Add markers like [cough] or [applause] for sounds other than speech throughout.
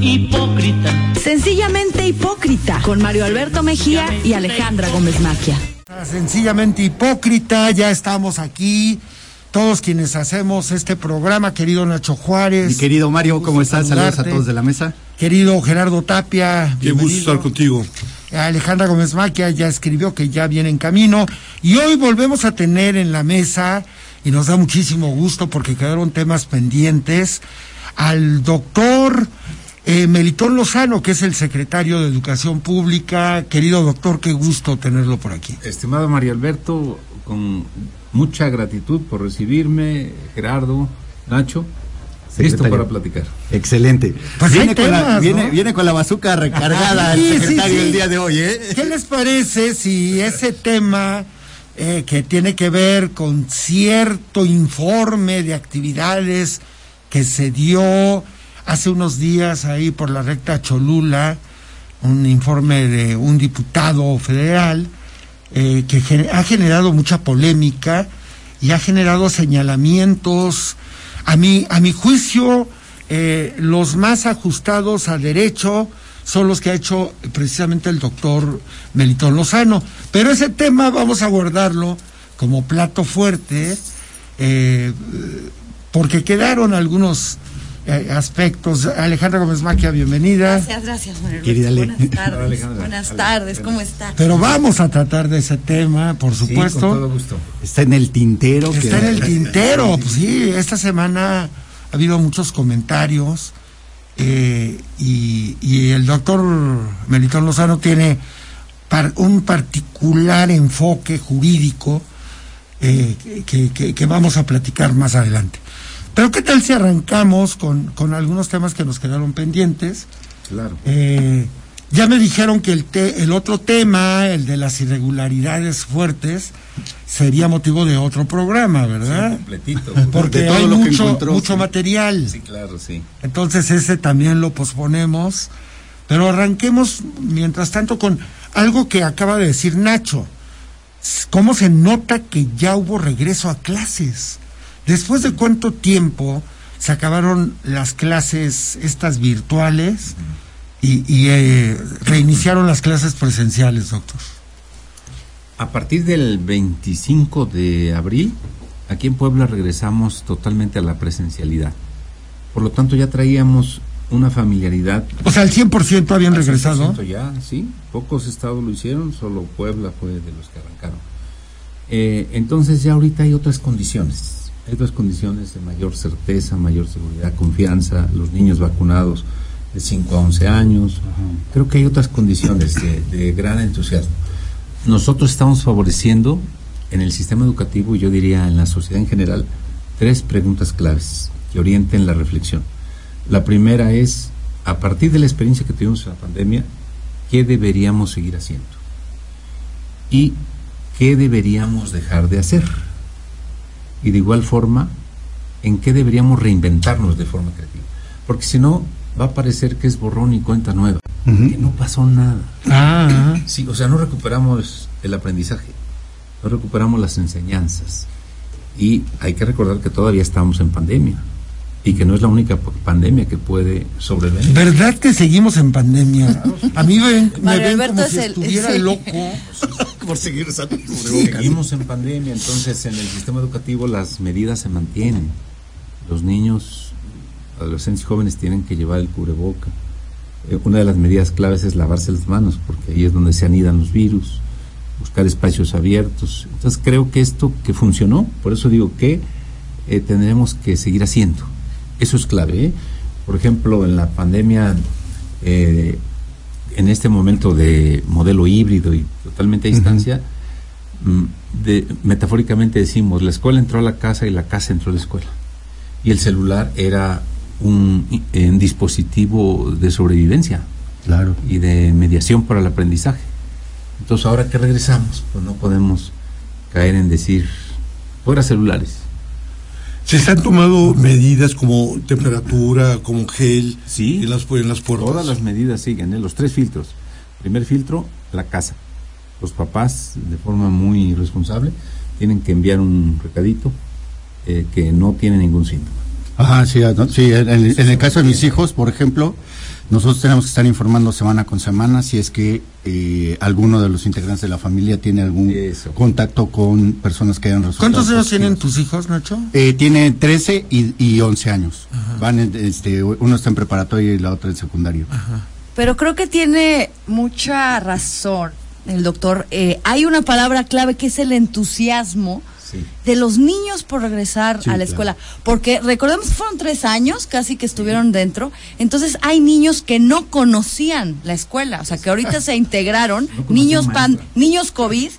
hipócrita. Sencillamente hipócrita, con Mario Alberto Mejía y Alejandra Gómez Maquia. Sencillamente hipócrita, ya estamos aquí. Todos quienes hacemos este programa, querido Nacho Juárez. Mi querido Mario, ¿cómo estás? Saludos a todos de la mesa. Querido Gerardo Tapia. Qué gusto estar contigo. Alejandra Gómez Maquia ya escribió que ya viene en camino. Y hoy volvemos a tener en la mesa, y nos da muchísimo gusto porque quedaron temas pendientes, al doctor eh, Melitón Lozano, que es el secretario de Educación Pública. Querido doctor, qué gusto tenerlo por aquí. Estimado Mario Alberto, con mucha gratitud por recibirme, Gerardo, Nacho. Listo para platicar. Excelente. Pues viene, con la, viene, ¿no? viene con la bazuca recargada Sí, el sí, secretario sí. el día de hoy, ¿eh? ¿Qué les parece si ese tema eh, que tiene que ver con cierto informe de actividades que se dio hace unos días ahí por la recta Cholula, un informe de un diputado federal eh, que ha generado mucha polémica y ha generado señalamientos, a mi, a mi juicio, eh, los más ajustados a derecho son los que ha hecho precisamente el doctor Melitón Lozano. Pero ese tema vamos a guardarlo como plato fuerte, eh, porque quedaron algunos eh, aspectos. Alejandra Gómez Maquia, bienvenida. Gracias, gracias. Querida. Buenas tardes. Alejandra. Buenas tardes, ¿cómo está? Pero vamos a tratar de ese tema, por Sí, supuesto. con todo gusto. Está en el tintero. que- Está en el tintero, pues sí, esta semana ha habido muchos comentarios eh, y, y el doctor Melitón Lozano tiene par- un particular enfoque jurídico eh, que, que- que vamos a platicar más adelante. Pero ¿qué tal si arrancamos con, con algunos temas que nos quedaron pendientes? Claro. Eh, ya me dijeron que el, te- el otro tema, el de las irregularidades fuertes, sería motivo de otro programa, ¿verdad? completito. [laughs] Porque De todo hay lo que mucho, encontró, mucho sí. material. Sí, claro, sí. Entonces ese también lo posponemos. Pero arranquemos, mientras tanto, con algo que acaba de decir Nacho. ¿Cómo se nota que ya hubo regreso a clases? ¿Después de cuánto tiempo se acabaron las clases estas virtuales y, y, eh, reiniciaron las clases presenciales, doctor? A partir del 25 de abril, aquí en Puebla regresamos totalmente a la presencialidad. Por lo tanto, ya traíamos una familiaridad. O sea, el 100% habían Al regresado. 100% Ya, sí. Pocos estados lo hicieron, solo Puebla fue de los que arrancaron. Eh, entonces ya ahorita hay otras condiciones. Hay otras condiciones de mayor certeza, mayor seguridad, confianza, los niños vacunados de 5 a 11 años. Creo que hay otras condiciones de, de gran entusiasmo. Nosotros estamos favoreciendo en el sistema educativo, yo diría en la sociedad en general, tres preguntas claves que orienten la reflexión. La primera es, a partir de la experiencia que tuvimos en la pandemia, ¿qué deberíamos seguir haciendo? Y qué deberíamos dejar de hacer. Y de igual forma, en qué deberíamos reinventarnos de forma creativa. Porque si no, va a parecer que es borrón y cuenta nueva, que no pasó nada. Ah, Sí, o sea, no recuperamos el aprendizaje, no recuperamos las enseñanzas. Y hay que recordar que todavía estamos en pandemia y que no es la única pandemia que puede sobrevenir. ¿verdad que seguimos en pandemia? A mí me me ven como es si el- estuviera sí. loco. [laughs] [laughs] Por seguir usando Seguimos en pandemia, entonces en el sistema educativo las medidas se mantienen. Los niños, adolescentes y jóvenes tienen que llevar el cubreboca. Eh, una de las medidas claves es lavarse las manos, porque ahí es donde se anidan los virus, buscar espacios abiertos. Entonces creo que esto que funcionó, por eso digo que eh, tendremos que seguir haciendo. Eso es clave. ¿eh? Por ejemplo, en la pandemia, eh, en este momento de modelo híbrido y totalmente a distancia, mm, de- metafóricamente decimos, la escuela entró a la casa y la casa entró a la escuela. Y el celular era un, dispositivo de sobrevivencia Claro. y de mediación para el aprendizaje. Entonces, ahora que regresamos, pues no podemos caer en decir, fuera celulares. Se han tomado medidas como temperatura, como gel Sí. en las, en las puertas. Todas las medidas siguen, ¿eh? los tres filtros. Primer filtro, la casa. Los papás, de forma muy responsable, tienen que enviar un recadito eh, que no tiene ningún síntoma. Ajá, sí, ah, no, sí en, el- en el caso de mis hijos, por ejemplo, Nosotros tenemos que estar informando semana con semana si es que eh, alguno de los integrantes de la familia tiene algún Eso. contacto con personas que hayan resultado. ¿Cuántos años tienen tus hijos, Nacho? Eh, tiene 13 y, y 11 años. Van, en- este, uno está en preparatoria y la otra en secundario. Pero creo que tiene mucha razón el doctor. Eh, hay una palabra clave que es el entusiasmo Sí. de los niños por regresar Sí, a la claro. escuela. Porque recordemos que fueron tres años casi que estuvieron dentro. Entonces hay niños que no conocían la escuela. O sea, que ahorita se integraron. niños pan, niños COVID,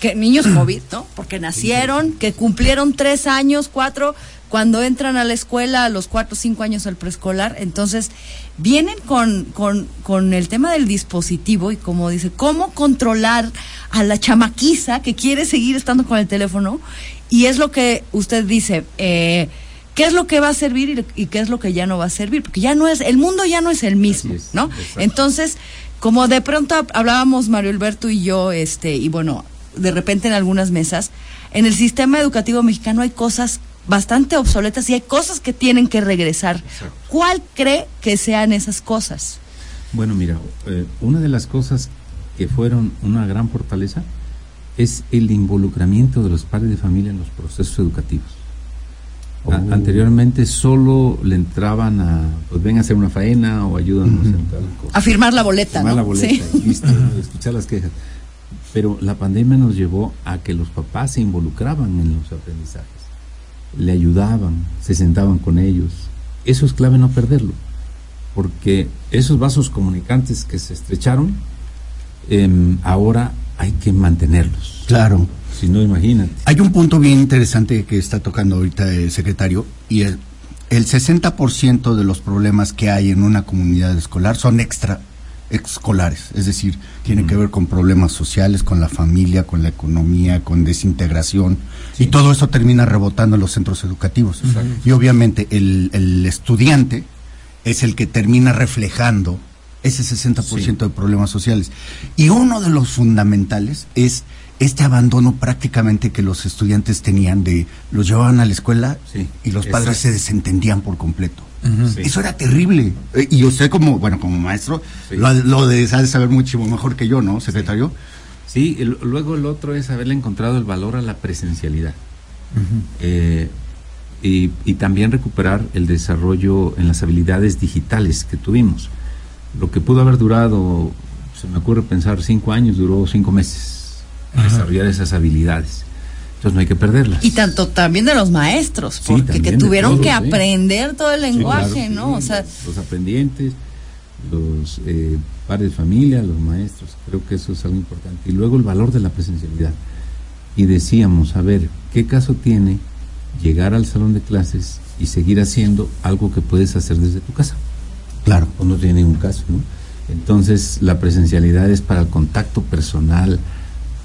que niños COVID, ¿no? Porque nacieron, que cumplieron tres años, cuatro, cuando entran a la escuela a los cuatro o cinco años al preescolar. Entonces, vienen con, con, con el tema del dispositivo y como dice, cómo controlar a la chamaquiza que quiere seguir estando con el teléfono. Y es lo que usted dice, eh, ¿qué es lo que va a servir y, y qué es lo que ya no va a servir? Porque ya no es, el mundo ya no es el mismo, es, ¿no? exacto. Entonces, como de pronto hab- hablábamos Mario Alberto y yo, este, y bueno, de repente en algunas mesas, en el sistema educativo mexicano hay cosas bastante obsoletas y hay cosas que tienen que regresar. ¿Cuál cree que sean esas cosas? Bueno, mira, eh, una de las cosas que fueron una gran fortaleza es el involucramiento de los padres de familia en los procesos educativos. A- Oh. anteriormente solo le entraban a, pues ven a hacer una faena o ayúdanos en tal cosa. A firmar la boleta, Firmar ¿no? la boleta, Sí. y listo, escuchar las quejas. Pero la pandemia nos llevó a que los papás se involucraban en los aprendizajes, le ayudaban, se sentaban con ellos. Eso es clave no perderlo, porque esos vasos comunicantes que se estrecharon, em, ahora hay que mantenerlos. Claro. Si no, imagínate. Hay un punto bien interesante que está tocando ahorita el secretario y el, el 60% de los problemas que hay en una comunidad escolar son extra escolares, es decir, tiene que ver con problemas sociales, con la familia, con la economía, con desintegración y todo eso termina rebotando en los centros educativos. Y obviamente el, el estudiante es el que termina reflejando ese 60% de problemas sociales. Y uno de los fundamentales es este abandono prácticamente que los estudiantes tenían de los llevaban a la escuela Sí, y los padres exacto. se desentendían por completo. Sí. Eso era terrible. Eh, Y usted como, bueno, como maestro, Sí. lo, lo de sabe saber mucho mejor que yo, ¿no, secretario? Sí, el- luego el otro es haberle encontrado el valor a la presencialidad. Eh, y, y también recuperar el desarrollo en las habilidades digitales que tuvimos. Lo que pudo haber durado, se me ocurre pensar, cinco años, duró cinco meses. Desarrollar esas habilidades. Entonces no hay que perderlas. Y tanto también de los maestros, Sí, porque que tuvieron todos, que sí. aprender todo el Sí, lenguaje, claro, ¿no? sí, O sea, los aprendientes, los eh, padres de familia, los maestros, creo que eso es algo importante. Y luego el valor de la presencialidad. Y decíamos, a ver, ¿qué caso tiene llegar al salón de clases y seguir haciendo algo que puedes hacer desde tu casa? Claro. No tiene ningún caso, ¿no? Entonces, la presencialidad es para el contacto personal,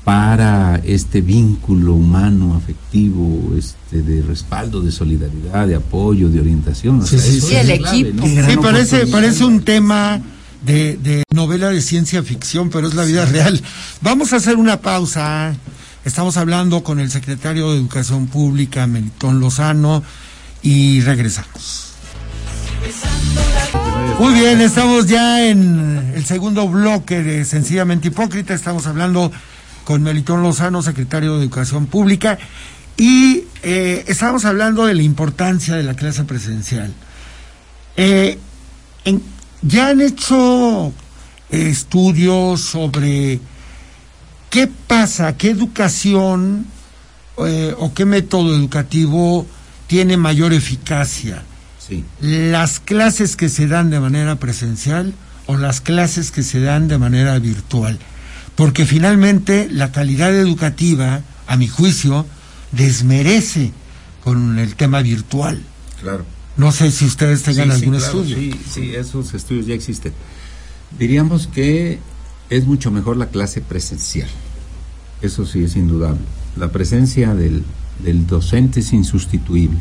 para este vínculo humano, afectivo, este, de respaldo, de solidaridad, de apoyo, de orientación. O Sí, sea, sí, sí. Sí, parece, parece un tema de, de novela de ciencia ficción, pero es la vida real. Vamos a hacer una pausa. Estamos hablando con el secretario de Educación Pública, Melitón Lozano, y regresamos. Muy bien, estamos ya en el segundo bloque de Sencillamente Hipócrita. Estamos hablando con Melitón Lozano, secretario de Educación Pública, y eh, estamos hablando de la importancia de la clase presencial. Eh, en- ya han hecho estudios sobre qué pasa, qué educación eh, o qué método educativo tiene mayor eficacia. Sí. Las clases que se dan de manera presencial o las clases que se dan de manera virtual. Porque finalmente la calidad educativa, a mi juicio, desmerece con el tema virtual. Claro. No sé si ustedes tengan Sí, sí, algún claro, estudio. Sí, sí, esos estudios ya existen. Diríamos que es mucho mejor la clase presencial. Eso sí es indudable. La presencia del, del docente es insustituible.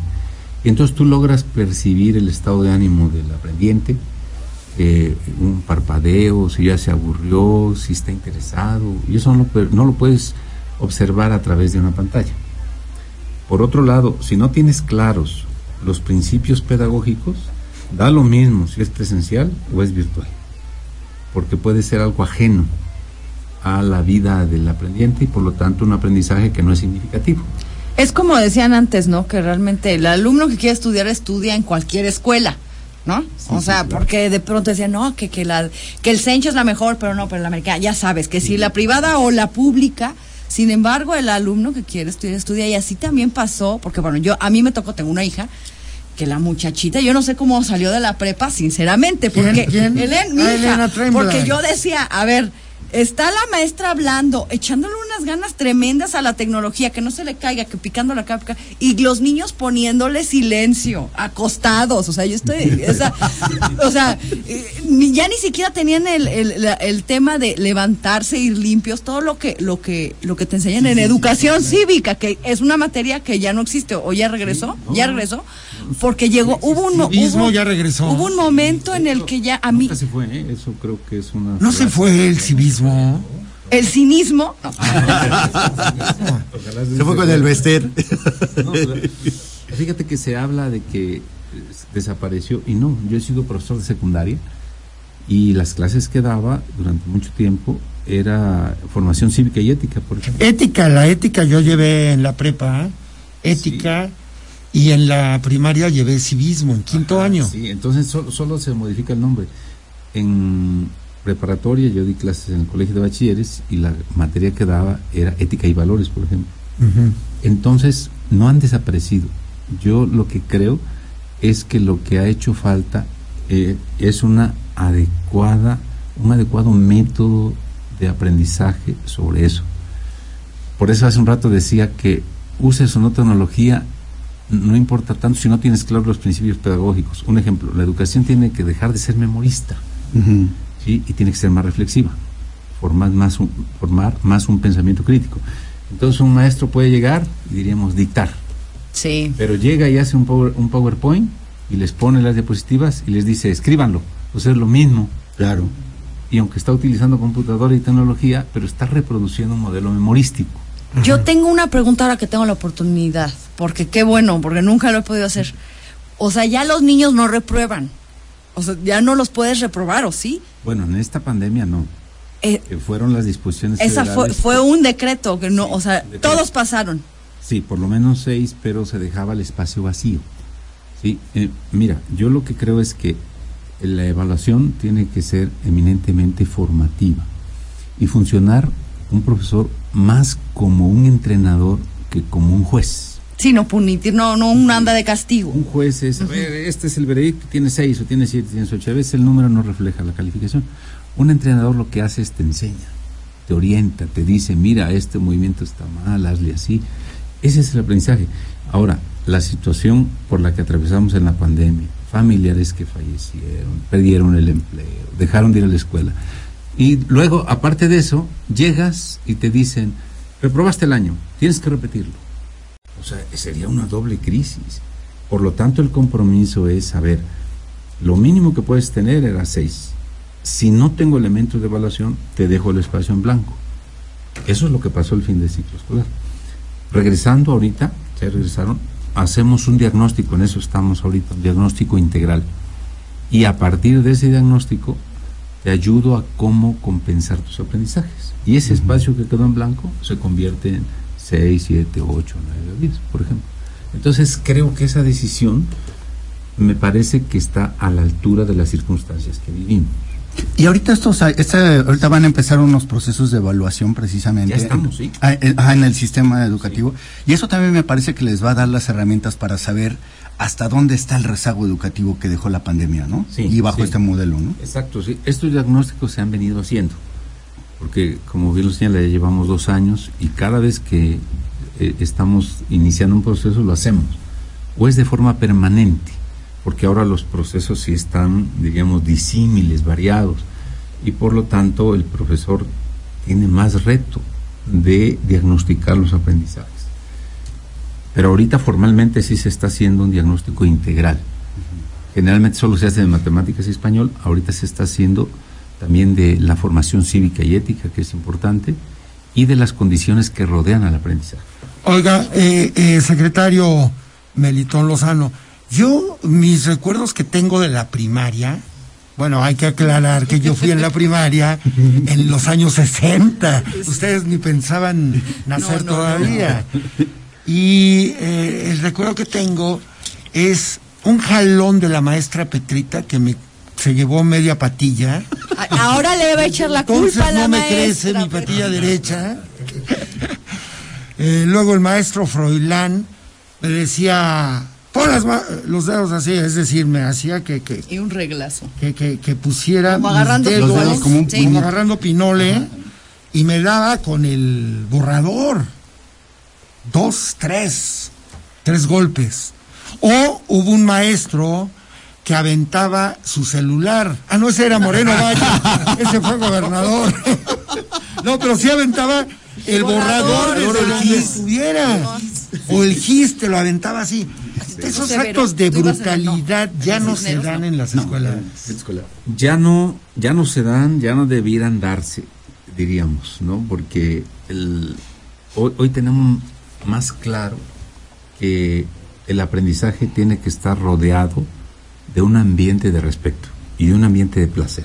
Y entonces tú logras percibir el estado de ánimo del aprendiente, eh, un parpadeo, si ya se aburrió, si está interesado. Y eso no no lo puedes observar a través de una pantalla. Por otro lado, si no tienes claros los principios pedagógicos, Da lo mismo si es presencial o es virtual, porque puede ser algo ajeno a la vida del aprendiente y por lo tanto un aprendizaje que no es significativo. Es como decían antes, ¿no? Que realmente el alumno que quiere estudiar estudia en cualquier escuela. ¿No? o sea, porque de pronto decían, no, que, que, la, que el Sencho es la mejor, pero no, pero la americana, ya sabes, que si la privada o la pública, sin embargo, el alumno que quiere estudiar, estudia, y así también pasó, porque bueno, yo, a mí me tocó, tengo una hija, que la muchachita, yo no sé cómo salió de la prepa, sinceramente, porque ¿Quién? Helen, mi Ah, hija, Elena porque yo decía, a ver, está la maestra hablando, echándole unas ganas tremendas a la tecnología, que no se le caiga, que picando la cara, y los niños poniéndole silencio, acostados, o sea, yo estoy, o sea, o sea, ni- ya ni siquiera tenían el, el, el tema de levantarse, ir limpios, todo lo que, lo que, lo que te enseñan en educación cívica, que es una materia que ya no existe, o ya regresó, ya regresó, porque llegó, hubo un, hubo- ya regresó. Hubo un momento en el que ya a mí, Nunca se fue, ¿eh? eso creo que es una... No se fue el civismo. el cinismo, no, [laughs] Se fue con el. No, pero fíjate que se habla de que desapareció y no, yo he sido profesor de secundaria y las clases que daba durante mucho tiempo era formación cívica y ética, por ejemplo. Ética, la ética yo llevé en la prepa, ¿eh? ética, y en la primaria llevé civismo, en quinto Ajá, año. Sí, entonces solo, solo se modifica el nombre. En preparatoria yo di clases en el colegio de bachilleres y la materia que daba era ética y valores, por ejemplo. Entonces, no han desaparecido. Yo lo que creo es que lo que ha hecho falta eh, es una adecuada, un adecuado método de aprendizaje sobre eso. Por eso hace un rato decía que uses o no tecnología, no importa tanto si no tienes claros los principios pedagógicos. Un ejemplo, la educación tiene que dejar de ser memorista. Y tiene que ser más reflexiva, formar más un, formar más un pensamiento crítico. Entonces un maestro puede llegar y diríamos dictar, sí, pero llega y hace un, power- un PowerPoint y les pone las diapositivas y les dice escríbanlo, pues es lo mismo. Claro. Y aunque está utilizando computadora y tecnología, pero está reproduciendo un modelo memorístico. Yo tengo una pregunta ahora que tengo la oportunidad, porque qué bueno, porque nunca lo he podido hacer. O sea, ya los niños no reprueban. O sea, ya no los puedes reprobar, ¿o sí? Bueno, en esta pandemia no. Eh, Eh, fueron las disposiciones esa fue, fue un decreto que no, Sí, o sea, todos pasaron. Sí, por lo menos seis, pero se dejaba el espacio vacío. Sí, eh, mira, yo lo que creo es que la evaluación tiene que ser eminentemente formativa y funcionar un profesor más como un entrenador que como un juez. Sí, no punitir, no, no un anda de castigo. Un juez es, a ver, este es el veredicto, tiene seis o tiene siete, tiene ocho. A veces el número no refleja la calificación. Un entrenador lo que hace es te enseña, te orienta, te dice, mira, este movimiento está mal, hazle así. Ese es el aprendizaje. Ahora, la situación por la que atravesamos en la pandemia, familiares que fallecieron, perdieron el empleo, dejaron de ir a la escuela. Y luego, aparte de eso, llegas y te dicen, reprobaste el año, tienes que repetirlo. O sea, sería una doble crisis. Por lo tanto, el compromiso es saber, lo mínimo que puedes tener era seis. Si no tengo elementos de evaluación, te dejo el espacio en blanco. Eso es lo que pasó el fin de ciclo escolar. Regresando ahorita, ya regresaron, hacemos un diagnóstico, en eso estamos ahorita, un diagnóstico integral. Y a partir de ese diagnóstico, te ayudo a cómo compensar tus aprendizajes. Y ese espacio que quedó en blanco se convierte en 6, 7, 8, 9, 10, por ejemplo. Entonces creo que esa decisión me parece que está a la altura de las circunstancias que vivimos. Y ahorita estos, esta- ahorita van a empezar unos procesos de evaluación precisamente. Ya estamos, sí. Ah, eh, ajá, en el sistema educativo. Y eso también me parece que les va a dar las herramientas para saber hasta dónde está el rezago educativo que dejó la pandemia, ¿no? Sí, y bajo sí. este modelo, ¿no? Exacto, sí. Estos diagnósticos se han venido haciendo, porque como bien lo señala, ya llevamos dos años y cada vez que eh, estamos iniciando un proceso lo hacemos, o es de forma permanente, porque ahora los procesos sí están, digamos, disímiles, variados, y por lo tanto el profesor tiene más reto de diagnosticar los aprendizajes. Pero ahorita formalmente sí se está haciendo un diagnóstico integral. Generalmente solo se hace de matemáticas y español, ahorita se está haciendo también de la formación cívica y ética, que es importante, y de las condiciones que rodean al aprendizaje. Oiga, eh, eh, secretario Melitón Lozano, Yo, mis recuerdos que tengo de la primaria, bueno, hay que aclarar que yo fui en la [laughs] primaria en los años 60. Ustedes ni pensaban nacer No, no, todavía. Y eh, el recuerdo que tengo es un jalón de la maestra Petrita que me se llevó media patilla. Ahora le va a echar la Entonces culpa a la no me maestra. crece mi pero- patilla derecha. Eh, luego el maestro Froilán me decía, pon las ma- los dedos así, es decir, me hacía que, que, Y un reglazo. que, que- que pusiera Como agarrando dedos, Los dedos como un Sí. como agarrando pinole y me daba con el borrador. Dos, tres, tres golpes. O hubo un maestro que aventaba su celular. Ah, no, ese era Moreno Valle. [laughs] ese fue gobernador. no, pero sí aventaba el borrador, borrador, el borrador. O el gis te lo aventaba así. Esos Severo. actos de brutalidad ya no se dan no. en las escuelas. ya no ya no se dan ya no debieran darse diríamos no porque el, hoy, hoy tenemos más claro que el aprendizaje tiene que estar rodeado de un ambiente de respeto y de un ambiente de placer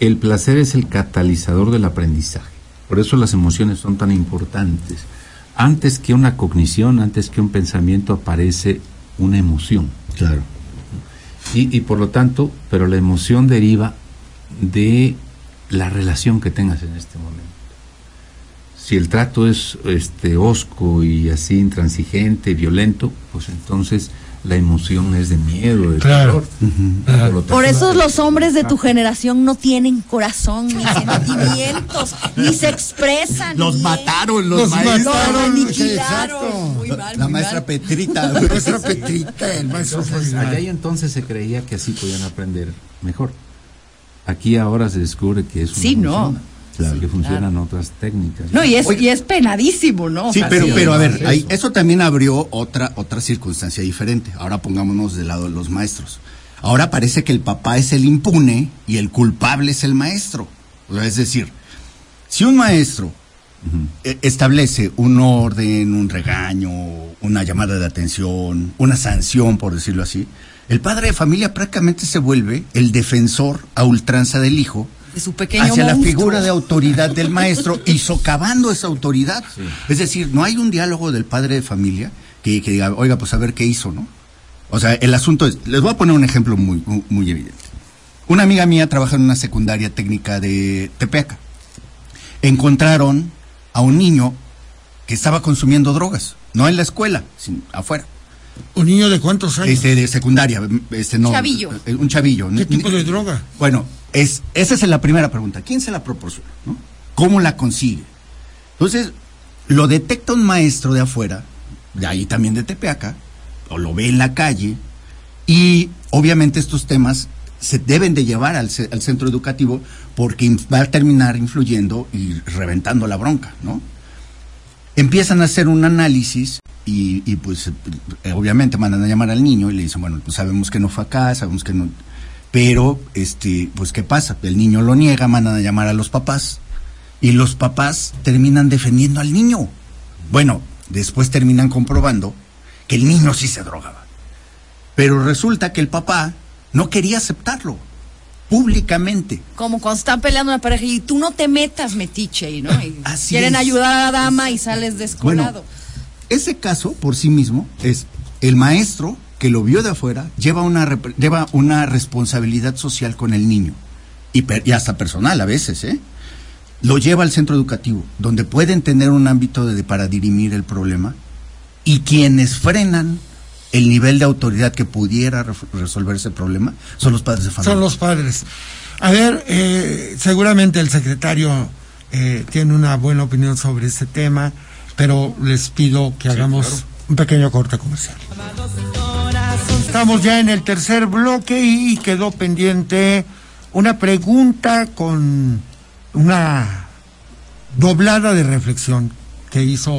el placer es el catalizador del aprendizaje por eso las emociones son tan importantes antes que una cognición antes que un pensamiento aparece una emoción Claro. y, y por lo tanto, pero la emoción deriva de la relación que tengas en este momento. Si el trato es este hosco y así intransigente, violento, pues entonces la emoción es de miedo, de Claro. terror. Por, eso los hombres de tu generación no tienen corazón, ni sentimientos, ni se expresan. Los bien. mataron los, Los maestros. mataron. Los sí, aniquilaron. exacto. Muy mal, La muy maestra mal. Petrita. La maestra Petrita, el maestro Entonces, allá y entonces se creía que así podían aprender mejor. Aquí ahora se descubre que es una Sí, no. Claro. que funcionan otras técnicas. No, y es, Oye. y es penadísimo, ¿no? O Sí, sea, pero, sí. pero a ver, ahí- eso también abrió otra, otra circunstancia diferente. Ahora pongámonos del lado de los maestros. Ahora parece que el papá es el impune y el culpable es el maestro. O sea, es decir, si un maestro eh, establece un orden, un regaño, una llamada de atención, una sanción, por decirlo así, el padre de familia prácticamente se vuelve el defensor a ultranza del hijo De su pequeño hacia la figura de autoridad del maestro [laughs] y socavando esa autoridad. Es decir, no hay un diálogo del padre de familia que, que diga, oiga, pues a ver qué hizo, ¿no? O sea, el asunto es, les voy a poner un ejemplo muy, muy, muy evidente. Una amiga mía trabaja en una secundaria técnica de Tepeaca. Encontraron a un niño que estaba consumiendo drogas, no en la escuela, sino afuera. ¿Un niño de cuántos años? Este, de secundaria, este no. Chavillo. eh, Un chavillo. ¿Qué tipo de droga? Bueno, es, esa es la primera pregunta. ¿Quién se la proporciona? ¿Cómo la consigue? Entonces, lo detecta un maestro de afuera, de ahí también de Tepeaca, o lo ve en la calle, y obviamente estos temas se deben de llevar al, ce- al centro educativo porque va a terminar influyendo y reventando la bronca, ¿no? Empiezan a hacer un análisis y, y, pues eh, obviamente mandan a llamar al niño y le dicen, bueno, pues sabemos que no fue acá, sabemos que no... Pero, este, pues, ¿qué pasa? El niño lo niega, mandan a llamar a los papás y los papás terminan defendiendo al niño. Bueno, después terminan comprobando que el niño sí se drogaba. Pero resulta que el papá no quería aceptarlo públicamente. Como cuando están peleando una pareja y tú no te metas, metiche, y ¿no? [laughs] Y Así quieren es. ayudar a la dama y sales descolado. Bueno, ese caso por sí mismo es el maestro que lo vio de afuera lleva una lleva una responsabilidad social con el niño y, per- y hasta personal a veces, ¿eh? Lo lleva al centro educativo donde pueden tener un ámbito de, para dirimir el problema y quienes frenan el nivel de autoridad que pudiera resolver ese problema son los padres de familia. Son los padres. A ver, eh, seguramente el secretario eh, tiene una buena opinión sobre este tema, pero les pido que hagamos un pequeño corte comercial. Estamos ya en el tercer bloque y quedó pendiente una pregunta con una doblada de reflexión que hizo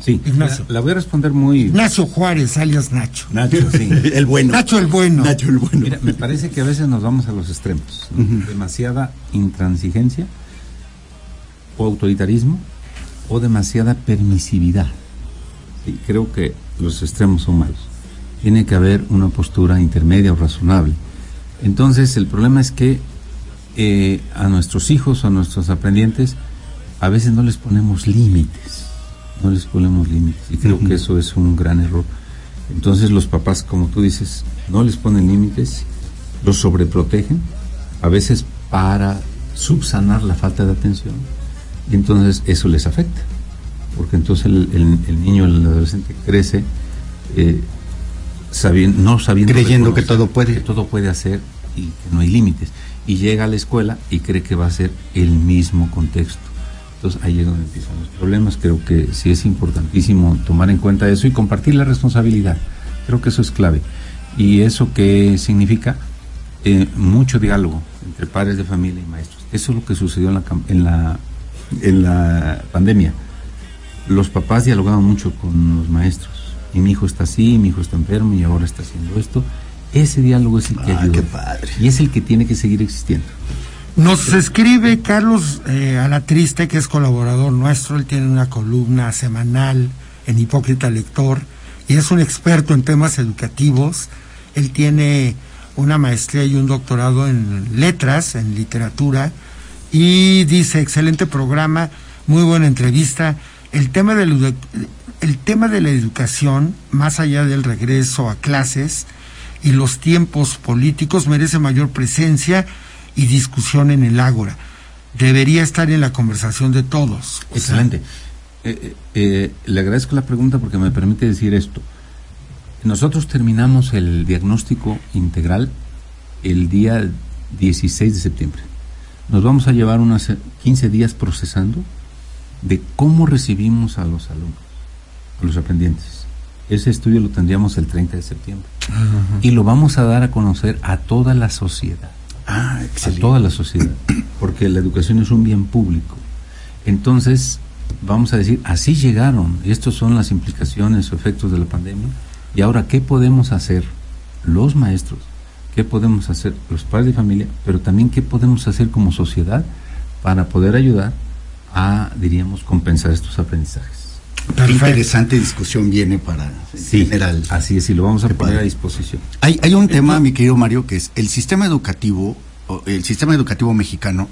Sí, Ignacio. la, la voy a responder muy... Ignacio Juárez, alias Nacho. Nacho, sí. [laughs] el bueno. Nacho el bueno. Nacho el bueno. Mira, me parece que a veces nos vamos a los extremos. ¿no? Demasiada intransigencia o autoritarismo o demasiada permisividad. Sí, creo que los extremos son malos. Tiene que haber una postura intermedia o razonable. Entonces, el problema es que eh, a nuestros hijos, a nuestros aprendientes, a veces no les ponemos límites, no les ponemos límites, y creo que eso es un gran error. Entonces los papás, como tú dices, no les ponen límites, los sobreprotegen, a veces para subsanar la falta de atención, y entonces eso les afecta, porque entonces el, el- el niño, el adolescente crece eh, sabiendo, no sabiendo Creyendo que todo puede. que todo puede hacer y que no hay límites. Y llega a la escuela y cree que va a ser el mismo contexto. Entonces ahí es donde empiezan los problemas. Creo que sí es importantísimo tomar en cuenta eso y compartir la responsabilidad. Creo que eso es clave. ¿Y eso qué significa? Eh, mucho diálogo entre padres de familia y maestros. Eso es lo que sucedió en la, en la, en la pandemia. Los papás dialogaban mucho con los maestros. Y mi hijo está así, mi hijo está enfermo y ahora está haciendo esto. Ese diálogo es el que Ah, ayuda. qué padre. Y es el que tiene que seguir existiendo. Nos escribe Carlos eh, Alatriste, que es colaborador nuestro. Él tiene una columna semanal en Hipócrita Lector y es un experto en temas educativos. Él tiene una maestría y un doctorado en letras, en literatura, y dice, excelente programa, muy buena entrevista. El tema de la, el tema de la educación, más allá del regreso a clases y los tiempos políticos, merece mayor presencia y discusión en el ágora. Debería estar en la conversación de todos. Excelente. Eh, eh, eh, le agradezco la pregunta porque me permite decir esto. Nosotros terminamos el diagnóstico integral el día 16 de septiembre. Nos vamos a llevar unos 15 días procesando de cómo recibimos a los alumnos, a los aprendientes. Ese estudio lo tendríamos el 30 de septiembre. Y lo vamos a dar a conocer a toda la sociedad Ah, a excelente. toda la sociedad, porque la educación es un bien público. Entonces, vamos a decir, así llegaron, y estos son las implicaciones o efectos de la pandemia, y ahora, ¿qué podemos hacer los maestros? ¿Qué podemos hacer los padres de familia? Pero también, ¿qué podemos hacer como sociedad para poder ayudar a, diríamos, compensar estos aprendizajes? Qué interesante discusión viene para Sí, general. así es, y lo vamos a poner a disposición. Hay, hay un tema, mi querido Mario, que es el sistema educativo, el sistema educativo mexicano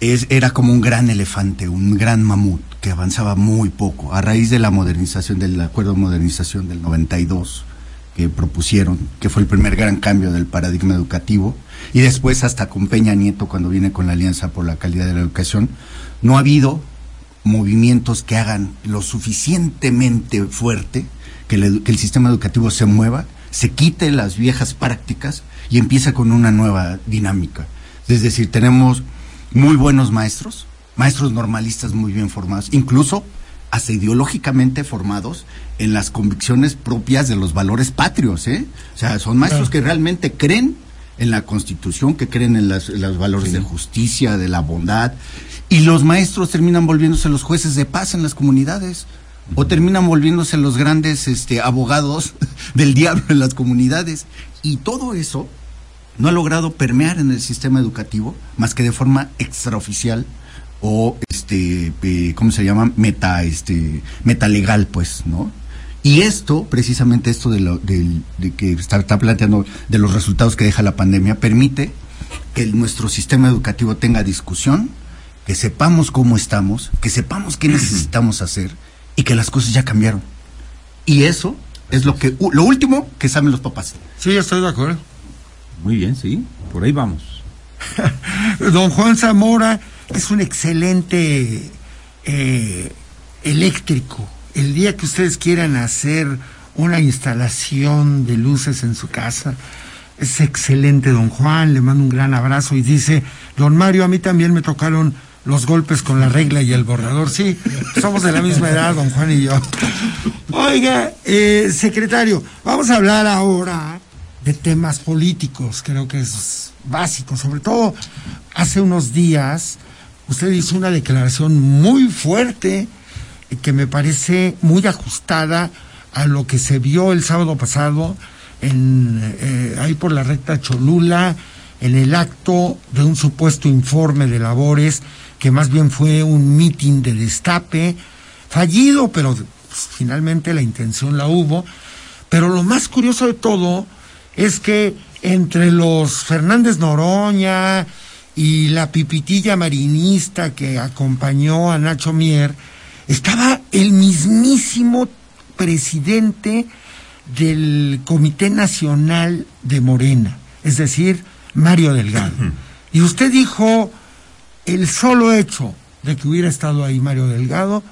es, era como un gran elefante, un gran mamut que avanzaba muy poco. A raíz de la modernización, del acuerdo de modernización del 92 que propusieron, que fue el primer gran cambio del paradigma educativo, y después hasta con Peña Nieto cuando viene con la Alianza por la Calidad de la Educación, no ha habido movimientos que hagan lo suficientemente fuerte que, el que el sistema educativo se mueva, se quite las viejas prácticas y empieza con una nueva dinámica. Es decir, tenemos muy buenos maestros, maestros normalistas muy bien formados, incluso hasta ideológicamente formados en las convicciones propias de los valores patrios, ¿eh? O sea, son maestros que realmente creen en la Constitución, que creen en, las- en los valores de justicia, de la bondad, y los maestros terminan volviéndose los jueces de paz en las comunidades, o terminan volviéndose los grandes este, abogados [laughs] del diablo en las comunidades, y todo eso no ha logrado permear en el sistema educativo más que de forma extraoficial o este eh, cómo se llama meta este metalegal pues no y esto precisamente esto de lo del- de que está, está planteando de los resultados que deja la pandemia permite que nuestro sistema educativo tenga discusión que sepamos cómo estamos que sepamos qué [clears throat] necesitamos hacer y que las cosas ya cambiaron y eso es lo que lo último que saben los papás Sí, estoy de acuerdo. Muy bien, sí, por ahí vamos. [laughs] Don Juan Zamora es un excelente eh, eléctrico. El día que ustedes quieran hacer una instalación de luces en su casa, es excelente, don Juan. Le mando un gran abrazo y dice, don Mario, a mí también me tocaron los golpes con la regla y el borrador. Sí, somos de la misma edad, don Juan y yo. Oiga, eh, secretario, vamos a hablar ahora de temas políticos, creo que es básico, sobre todo hace unos días usted hizo una declaración muy fuerte que me parece muy ajustada a lo que se vio el sábado pasado en eh, ahí por la recta Cholula en el acto de un supuesto informe de labores que más bien fue un mitin de destape fallido, pero pues, finalmente la intención la hubo Pero lo más curioso de todo es que entre los Fernández Noroña y la pipitilla marinista que acompañó a Nacho Mier, estaba el mismísimo presidente del Comité Nacional de Morena, es decir, Mario Delgado. Y usted dijo, el solo hecho de que hubiera estado ahí Mario Delgado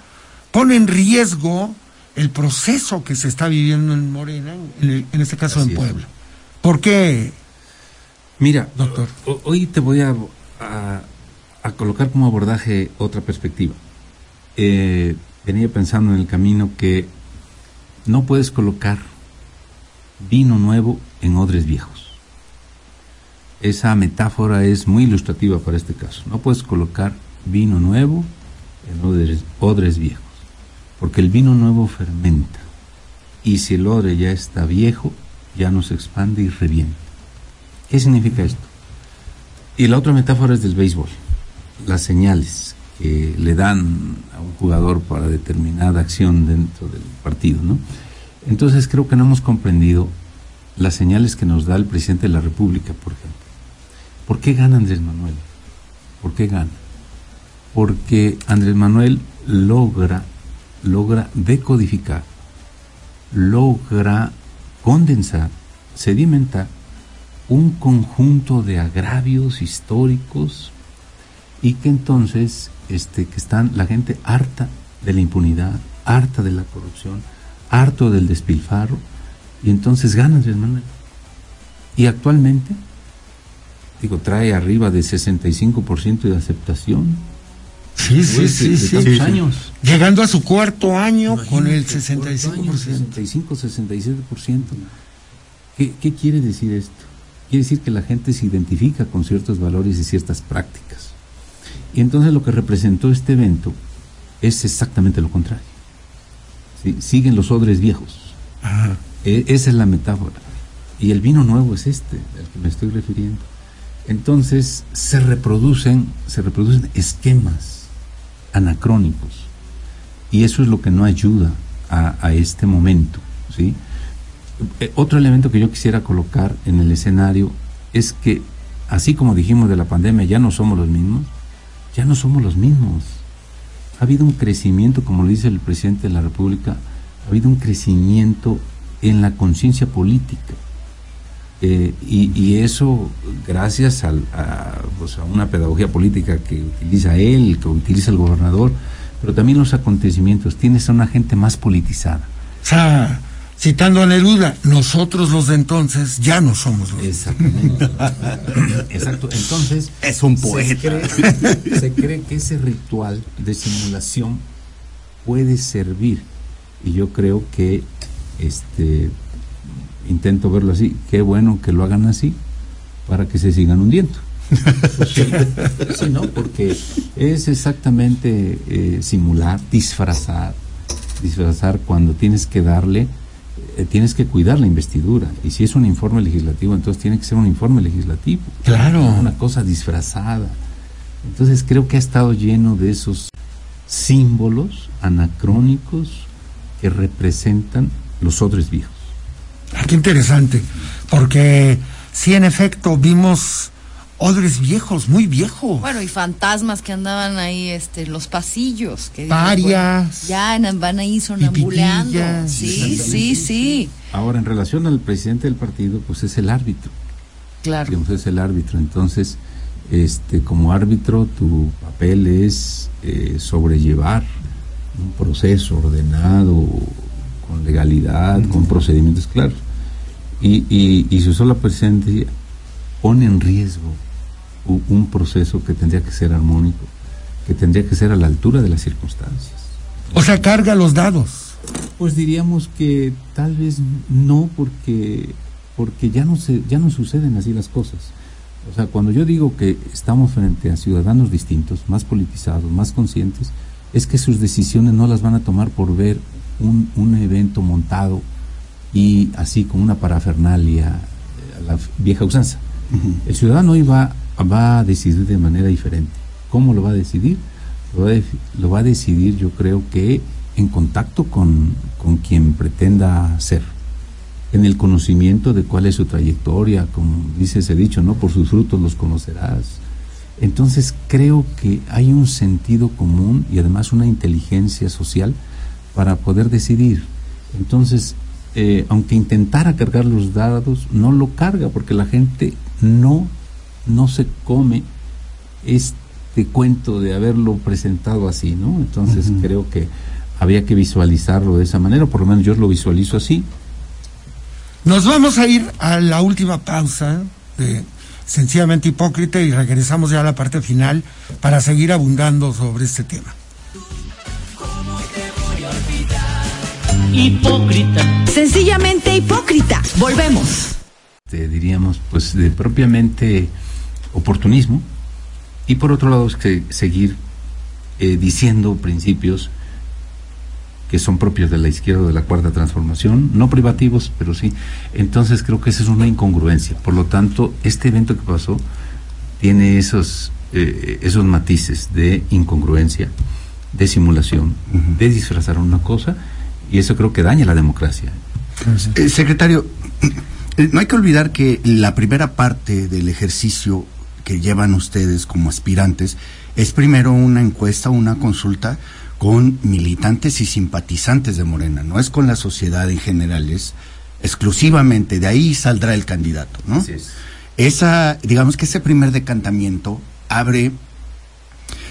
pone en riesgo el proceso que se está viviendo en Morena, en, el- en este caso Así en es. Puebla. ¿Por qué? Mira, Doctor. ho- hoy te voy a, a- a colocar como abordaje otra perspectiva. Eh, venía pensando en el camino que no puedes colocar vino nuevo en odres viejos. Esa metáfora es muy ilustrativa para este caso. No puedes colocar vino nuevo en odres, viejos, porque el vino nuevo fermenta y si el odre ya está viejo, ya no se expande y revienta. ¿Qué significa esto? Y la otra metáfora es del béisbol, las señales que le dan a un jugador para determinada acción dentro del partido, ¿no? Entonces creo que no hemos comprendido las señales que nos da el presidente de la República, por ejemplo. ¿Por qué gana Andrés Manuel? ¿Por qué gana? Porque Andrés Manuel logra, logra decodificar, logra condensar, sedimentar un conjunto de agravios históricos y que entonces este que están la gente harta de la impunidad, harta de la corrupción, harto del despilfarro y entonces gana Andrés Manuel. Y actualmente digo trae arriba de 65% de aceptación Sí, sí, de- sí, de sí. años. Llegando a su cuarto año con el Imagínate, 65%. 65, 67%. ¿Qué, ¿Qué quiere decir esto? Quiere decir que la gente se identifica con ciertos valores y ciertas prácticas. Y entonces lo que representó este evento es exactamente lo contrario. ¿Sí? Siguen los odres viejos. Ajá. E- esa es la metáfora. Y el vino nuevo es este, al que me estoy refiriendo. Entonces se reproducen, se reproducen esquemas anacrónicos. Y eso es lo que no ayuda a, este momento. ¿sí? Eh, Otro elemento que yo quisiera colocar en el escenario es que, así como dijimos de la pandemia, ya no somos los mismos, ya no somos los mismos. Ha habido un crecimiento, como lo dice el presidente de la República, ha habido un crecimiento en la conciencia política. Eh, y, y eso gracias al- a, pues, a una pedagogía política que utiliza él, que utiliza el gobernador, pero también los acontecimientos. Tienes a una gente más politizada. O sea, citando a Neruda, nosotros los de entonces ya no somos los. Exactamente. [laughs] Exacto. Entonces. Es un se poeta. cree- Se cree, que ese ritual de simulación puede servir. Y yo creo que este intento verlo así. Qué bueno que lo hagan así para que se sigan hundiendo. Sí, [laughs] sí, ¿no? Porque es exactamente eh, simular, disfrazar, disfrazar cuando tienes que darle, eh, tienes que cuidar la investidura. Y si es un informe legislativo, entonces tiene que ser un informe legislativo. Claro. Una cosa disfrazada. Entonces creo que ha estado lleno de esos símbolos anacrónicos que representan los odres viejos. Ah, qué interesante, porque sí, en efecto, vimos odres viejos, muy viejos. Bueno, y fantasmas que andaban ahí este, los pasillos. Que Varias. bueno, ya van ahí sonambuleando. Sí, sí, sí. Ahora, en relación al presidente del partido, pues es el árbitro. Claro. digamos, es el árbitro. Entonces, este, como árbitro, tu papel es eh, sobrellevar un proceso ordenado, con legalidad, con procedimientos claros. Y, y, y su sola presencia pone en riesgo un proceso que tendría que ser armónico, que tendría que ser a la altura de las circunstancias. O sea, carga los dados. Pues diríamos que tal vez no porque porque ya no se ya no suceden así las cosas. O sea, cuando yo digo que estamos frente a ciudadanos distintos, más politizados, más conscientes, es que sus decisiones no las van a tomar por ver un, un evento montado y así como una parafernalia eh, a la vieja usanza. El ciudadano hoy va, va a decidir de manera diferente. ¿Cómo lo va a decidir? Lo va a, def- lo va a decidir yo creo que en contacto con, con quien pretenda ser. en el conocimiento de cuál es su trayectoria, como dice ese dicho, ¿no? Por sus frutos los conocerás. Entonces creo que hay un sentido común y además una inteligencia social para poder decidir. Entonces, eh, aunque intentara cargar los dados, no lo carga porque la gente no, no se come este cuento de haberlo presentado así, ¿no? Entonces creo que había que visualizarlo de esa manera, por lo menos yo lo visualizo así. Nos vamos a ir a la última pausa de Sencillamente Hipócrita y regresamos ya a la parte final para seguir abundando sobre este tema. Hipócrita. Sencillamente hipócrita. Volvemos. diríamos, pues de propiamente oportunismo y por otro lado es que seguir eh, diciendo principios que son propios de la izquierda de la cuarta transformación, no privativos, pero sí. Entonces creo que esa es una incongruencia. Por lo tanto, este evento que pasó tiene esos, eh, esos matices de incongruencia, de simulación, de disfrazar una cosa, y eso creo que daña la democracia. Eh, secretario, eh, no hay que olvidar que la primera parte del ejercicio que llevan ustedes como aspirantes es primero una encuesta, una consulta con militantes y simpatizantes de Morena, no es con la sociedad en general, es exclusivamente, de ahí saldrá el candidato, ¿no? Esa, digamos que ese primer decantamiento abre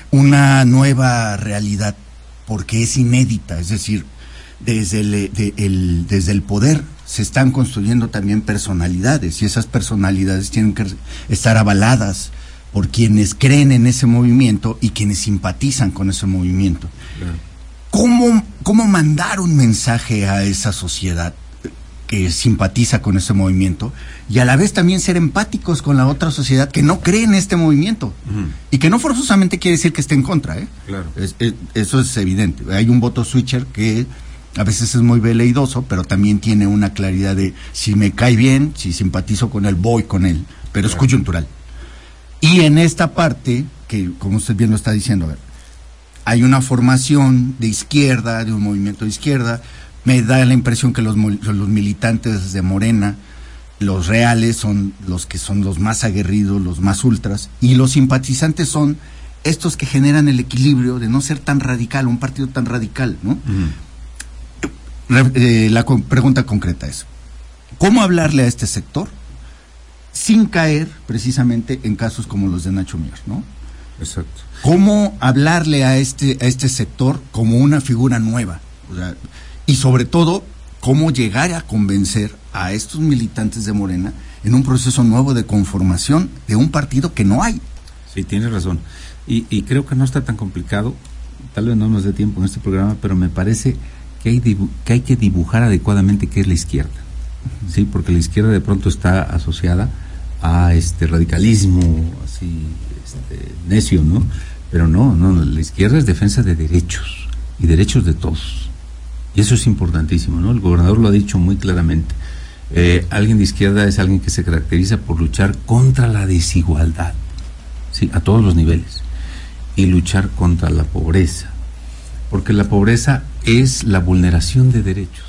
una nueva realidad porque es inédita, es decir, desde el, desde el poder se están construyendo también personalidades y esas personalidades tienen que estar avaladas por quienes creen en ese movimiento y quienes simpatizan con ese movimiento. ¿Cómo, ¿Cómo mandar un mensaje a esa sociedad que simpatiza con ese movimiento y a la vez también ser empáticos con la otra sociedad que no cree en este movimiento y que no forzosamente quiere decir que esté en contra? ¿eh? eso es evidente. Hay un voto switcher que a veces es muy veleidoso, pero también tiene una claridad de si me cae bien, si simpatizo con él, voy con él, pero es coyuntural. Y en esta parte, que como usted bien lo está diciendo, hay una formación de izquierda, de un movimiento de izquierda, me da la impresión que los, los militantes de Morena, los reales son los que son los más aguerridos, los más ultras, y los simpatizantes son estos que generan el equilibrio de no ser tan radical, un partido tan radical, ¿no? Eh, la pregunta concreta es, ¿cómo hablarle a este sector sin caer precisamente en casos como los de Nacho Mier, ¿no? Exacto. ¿Cómo hablarle a este, a este sector como una figura nueva? y sobre todo, ¿cómo llegar a convencer a estos militantes de Morena en un proceso nuevo de conformación de un partido que no hay? Sí, tienes razón. Y, y creo que no está tan complicado, tal vez no nos dé tiempo en este programa, pero me parece que hay, que, hay que dibujar adecuadamente qué es la izquierda. Sí, porque la izquierda de pronto está asociada a este radicalismo así este, necio, ¿no? Pero no, no, la izquierda es defensa de derechos y derechos de todos. Y eso es importantísimo, ¿no? El gobernador lo ha dicho muy claramente. Eh, alguien de izquierda es alguien que se caracteriza por luchar contra la desigualdad, ¿sí? A todos los niveles. Y luchar contra la pobreza. Porque la pobreza es la vulneración de derechos.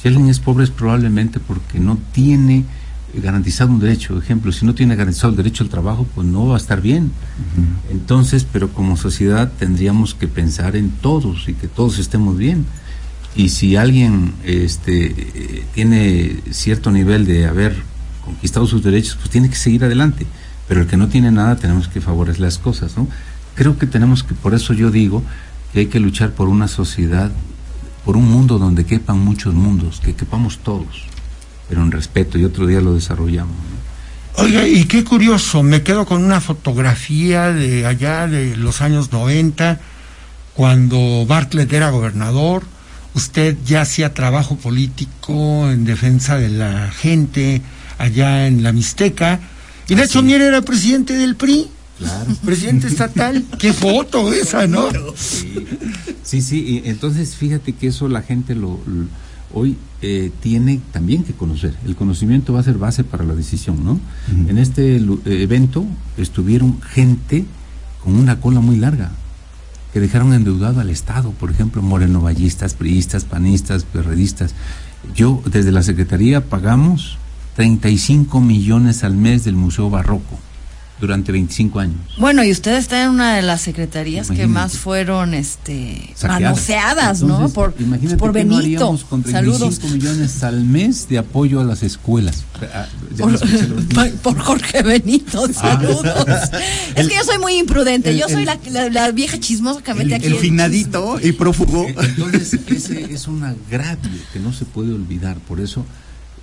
Si alguien es pobre es probablemente porque no tiene garantizado un derecho. Ejemplo, si no tiene garantizado el derecho al trabajo, pues no va a estar bien. Entonces, pero como sociedad tendríamos que pensar en todos y que todos estemos bien. Y si alguien este, tiene cierto nivel de haber conquistado sus derechos, pues tiene que seguir adelante. Pero el que no tiene nada, tenemos que favorecer las cosas, ¿no? Creo que tenemos que, por eso yo digo, que hay que luchar por una sociedad, por un mundo donde quepan muchos mundos, que quepamos todos, pero en respeto, y otro día lo desarrollamos. Oiga, y qué curioso, me quedo con una fotografía de allá de los años 90, cuando Bartlett era gobernador, usted ya hacía trabajo político en defensa de la gente allá en la Mixteca, y Nacho Mier era presidente del PRI. Claro. Presidente estatal, qué foto esa, ¿no? Sí, sí, y entonces fíjate que eso la gente lo, hoy eh, tiene también que conocer. El conocimiento va a ser base para la decisión, ¿no? En este eh, evento estuvieron gente con una cola muy larga, que dejaron endeudado al Estado, por ejemplo, morenovallistas, priistas, panistas, perredistas, Yo, desde la Secretaría, pagamos 35 millones al mes del Museo Barroco durante 25 años. Bueno, y usted está en una de las secretarías que más fueron este Saqueadas. manoseadas, ¿no? Por, imagínate por qué no Benito. haríamos con 35 Saludos. millones al mes de apoyo a las escuelas. Ah, Por, no [laughs] Jorge Benito, saludos. [laughs] es que yo soy muy imprudente, el- yo soy el- la, la- la vieja chismosa que mete aquí. El el finadito y prófugo. Entonces, ese es un agravio que no se puede olvidar. Por eso,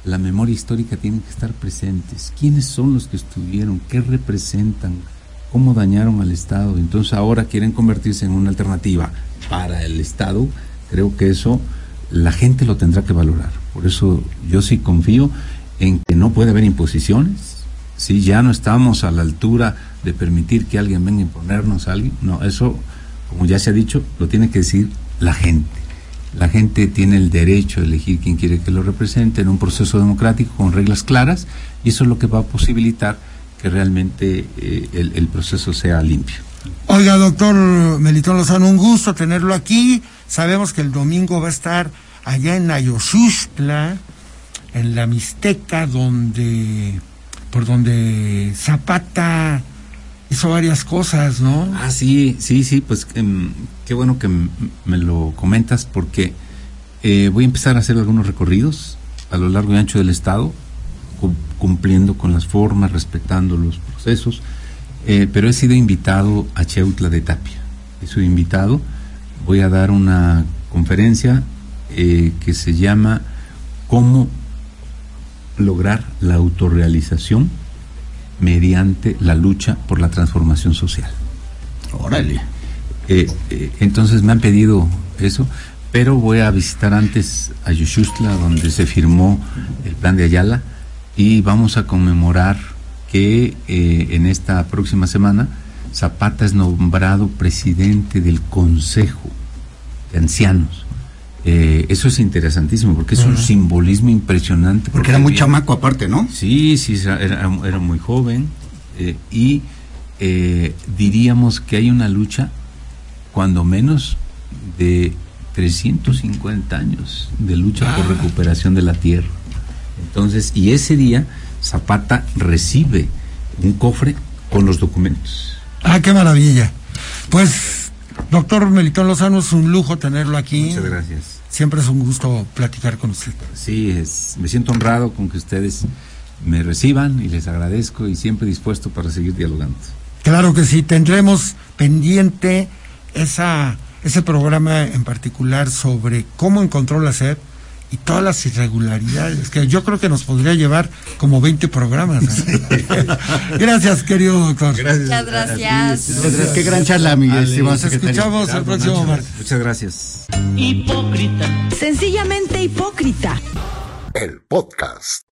la memoria histórica tiene que estar presentes. ¿Quiénes son los que estuvieron? ¿Qué representan? ¿Cómo dañaron al Estado? Entonces, ahora quieren convertirse en una alternativa para el Estado. Creo que eso la gente lo tendrá que valorar. Por eso, yo sí confío en que no puede haber imposiciones. Si ya no estamos a la altura de permitir que alguien venga a imponernos a alguien, no, eso, como ya se ha dicho, lo tiene que decir la gente. La gente tiene el derecho de elegir quién quiere que lo represente en un proceso democrático con reglas claras y eso es lo que va a posibilitar que realmente eh, el, proceso sea limpio. Oiga, doctor Melitón Lozano, un gusto tenerlo aquí. Sabemos que el domingo va a estar allá en Ayoshustla, en la Mixteca, donde, por donde Zapata hizo varias cosas, ¿no? Ah, sí, sí, sí, pues em, qué bueno que me lo comentas porque eh, voy a empezar a hacer algunos recorridos a lo largo y ancho del estado, cu- cumpliendo con las formas, respetando los procesos, eh, pero he sido invitado a Cheutla de Tapia. He sido invitado, voy a dar una conferencia eh, que se llama ¿Cómo lograr la autorrealización mediante la lucha por la transformación social? Órale. Eh, eh, entonces me han pedido eso, pero voy a visitar antes a Yushustla, donde se firmó el plan de Ayala, y vamos a conmemorar que eh, en esta próxima semana Zapata es nombrado presidente del Consejo de Ancianos. Eh, eso es interesantísimo porque es un simbolismo impresionante. Porque era muy chamaco aparte, ¿no? Sí, sí, era, era muy joven eh, y eh, diríamos que hay una lucha, cuando menos, de 350 años de lucha por recuperación de la tierra. Entonces, y ese día Zapata recibe un cofre con los documentos. Ah, qué maravilla. Pues, doctor Melitón Lozano, es un lujo tenerlo aquí. Muchas gracias. Siempre es un gusto platicar con usted. Sí, es, me siento honrado con que ustedes me reciban y les agradezco y siempre dispuesto para seguir dialogando. Claro que sí, tendremos pendiente esa, ese programa en particular sobre cómo encontró la SED y todas las irregularidades, que yo creo que nos podría llevar como 20 programas. ¿eh? [laughs] Gracias, querido doctor. Muchas gracias. Qué gran charla, mi Ale, estimado Nos secretario. escuchamos el próximo martes. Muchas gracias. hipócrita. Sencillamente hipócrita. El podcast.